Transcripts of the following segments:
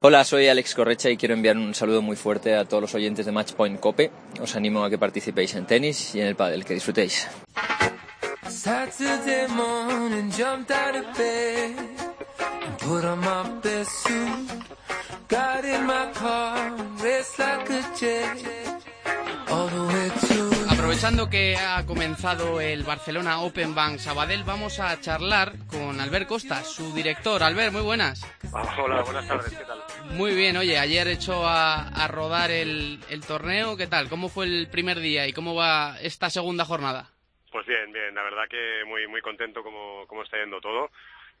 Hola, soy Alex Correcha y quiero enviar un saludo muy fuerte a todos los oyentes de Matchpoint Cope. Os animo a que participéis en tenis y en el pádel, que disfrutéis. Aprovechando que ha comenzado el Barcelona Open Bank Sabadell, vamos a charlar con Albert Costa, su director. Albert, muy buenas. Hola, buenas tardes, ¿qué tal? Muy bien, oye, ayer echó a, rodar el, torneo, ¿qué tal? ¿Cómo fue el primer día y cómo va esta segunda jornada? Pues bien, bien, la verdad que muy, muy contento como, está yendo todo.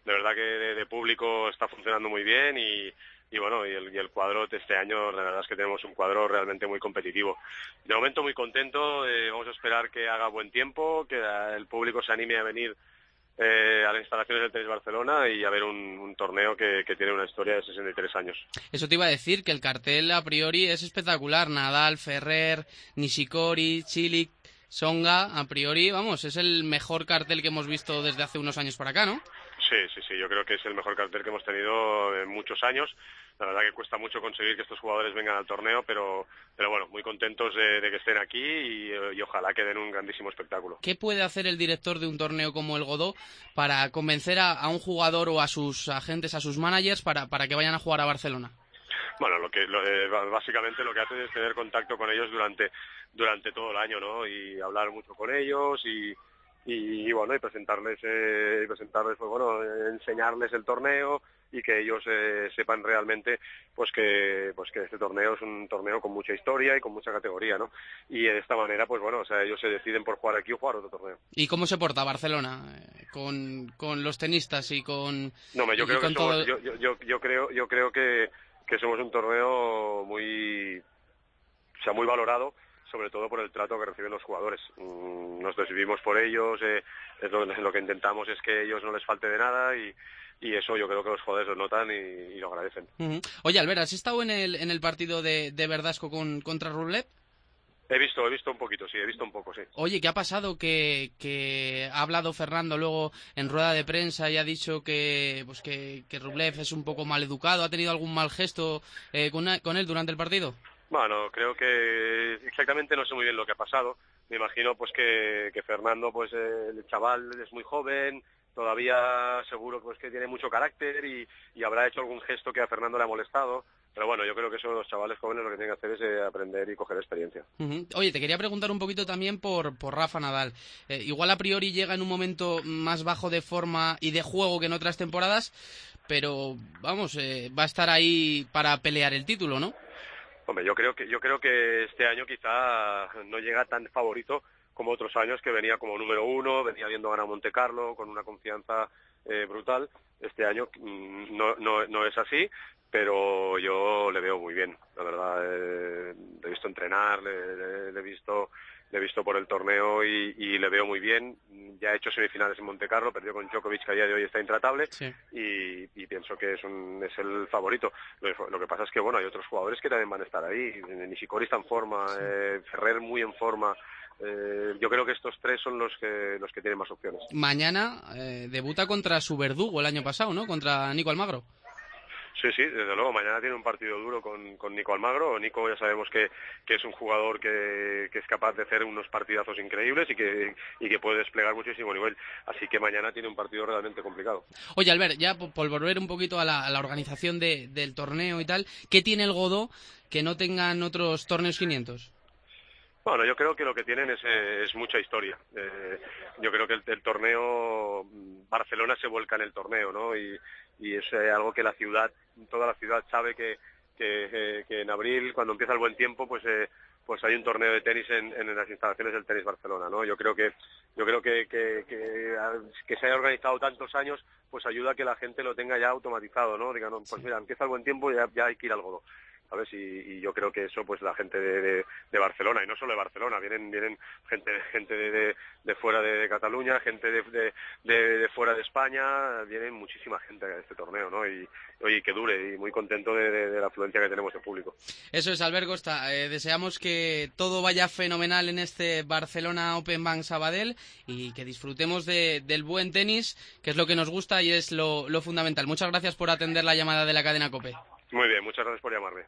De verdad que de público está funcionando muy bien y, y bueno, y el, y el cuadro de este año, la verdad es que tenemos un cuadro realmente muy competitivo. De momento muy contento, eh, vamos a esperar que haga buen tiempo, que el público se anime a venir eh, a las instalaciones del Tenis Barcelona y a ver un, torneo que, tiene una historia de 63 años. Eso te iba a decir, que el cartel a priori es espectacular. Nadal, Ferrer, Nishikori, Chilik, Songa, a priori, vamos, es el mejor cartel que hemos visto desde hace unos años por acá, ¿no? Sí, sí, sí, yo creo que es el mejor cartel que hemos tenido en muchos años. La verdad que cuesta mucho conseguir que estos jugadores vengan al torneo, pero, pero bueno, muy contentos de, que estén aquí y, ojalá que den un grandísimo espectáculo. ¿Qué puede hacer el director de un torneo como el Godó para convencer a, un jugador o a sus agentes, a sus managers, para, para que vayan a jugar a Barcelona? Bueno, lo que eh, básicamente lo que hace es tener contacto con ellos durante durante todo el año, ¿no? Y hablar mucho con ellos y, y, bueno y presentarles eh, presentarles pues bueno enseñarles el torneo y que ellos eh, sepan realmente pues que pues que este torneo es un torneo con mucha historia y con mucha categoría no y de esta manera pues bueno o sea ellos se deciden por jugar aquí o jugar otro torneo. Y cómo se porta Barcelona eh, con, con los tenistas y con no yo creo que somos, yo, yo, yo creo yo creo que que somos un torneo muy o sea muy valorado sobre todo por el trato que reciben los jugadores. Mm, nos desvivimos por ellos, eh, es lo, que intentamos es que ellos no les falte de nada y, eso yo creo que los jugadores lo notan y, lo agradecen. Oye, Albert, ¿has estado en el, en el partido de, de Verdasco con, contra Rublev? He visto, he visto un poquito, sí, he visto un poco, sí. Oye, ¿qué ha pasado? Que, que ha hablado Fernando luego en rueda de prensa y ha dicho que, pues que, que Rublev es un poco mal educado. ¿Ha tenido algún mal gesto eh, con, con él durante el partido? Bueno, creo que exactamente no sé muy bien lo que ha pasado. Me imagino pues que, Fernando, pues el chaval es muy joven, todavía seguro pues que tiene mucho carácter y, habrá hecho algún gesto que a Fernando le ha molestado. Pero bueno, yo creo que eso los chavales jóvenes lo que tienen que hacer es eh, aprender y coger experiencia. Oye, te quería preguntar un poquito también por, por Rafa Nadal. Eh, igual a priori llega en un momento más bajo de forma y de juego que en otras temporadas, pero vamos, eh, va a estar ahí para pelear el título, ¿no? Hombre, yo creo que yo creo que este año quizá no llega tan favorito como otros años que venía como número uno, venía viendo ganar Monte Carlo con una confianza eh, brutal. Este año mm, no, no, no es así, pero yo le veo muy bien, la verdad. Eh, le he visto entrenar, le, he visto le he visto por el torneo y, le veo muy bien. Ya ha hecho semifinales en Monte Carlo, perdió con Djokovic, que a día de hoy está intratable, y, pienso que es, un, es el favorito. Lo, que pasa es que, bueno, hay otros jugadores que también van a estar ahí. Nishikori está en forma, eh, Ferrer muy en forma. Eh, yo creo que estos tres son los que, los que tienen más opciones. Mañana eh, debuta contra su verdugo el año pasado, ¿no? Contra Nico Almagro. Sí, sí, desde luego. Mañana tiene un partido duro con, con Nico Almagro. Nico ya sabemos que, que es un jugador que, que, es capaz de hacer unos partidazos increíbles y que, y que puede desplegar muchísimo nivel. Así que mañana tiene un partido realmente complicado. Oye, Albert, ya por, volver un poquito a la, a la organización de, del torneo y tal, ¿qué tiene el Godó que no tengan otros torneos 500? Bueno, yo creo que lo que tienen es, es mucha historia. Eh, yo creo que el, el, torneo, Barcelona se vuelca en el torneo, ¿no? Y, y es eh, algo que la ciudad, toda la ciudad sabe que, que, que, en abril, cuando empieza el buen tiempo, pues eh, pues hay un torneo de tenis en, en, las instalaciones del tenis Barcelona, ¿no? Yo creo que yo creo que, que, que, se haya organizado tantos años, pues ayuda a que la gente lo tenga ya automatizado, ¿no? Digan, pues mira, empieza el buen tiempo y ya, ya hay que ir al godo. ¿Sabes? Y, yo creo que eso, pues la gente de, de, Barcelona, y no solo de Barcelona, vienen, vienen gente, gente de, de fuera de, Cataluña, gente de, de, fuera de España, vienen muchísima gente a este torneo, ¿no? Y, oye, que dure, y muy contento de, la afluencia que tenemos de público. Eso es, Albert Costa. Eh, deseamos que todo vaya fenomenal en este Barcelona Open Bank Sabadell y que disfrutemos del buen tenis, que es lo que nos gusta y es lo, lo fundamental. Muchas gracias por atender la llamada de la cadena COPE. Muy bien, muchas gracias por llamarme.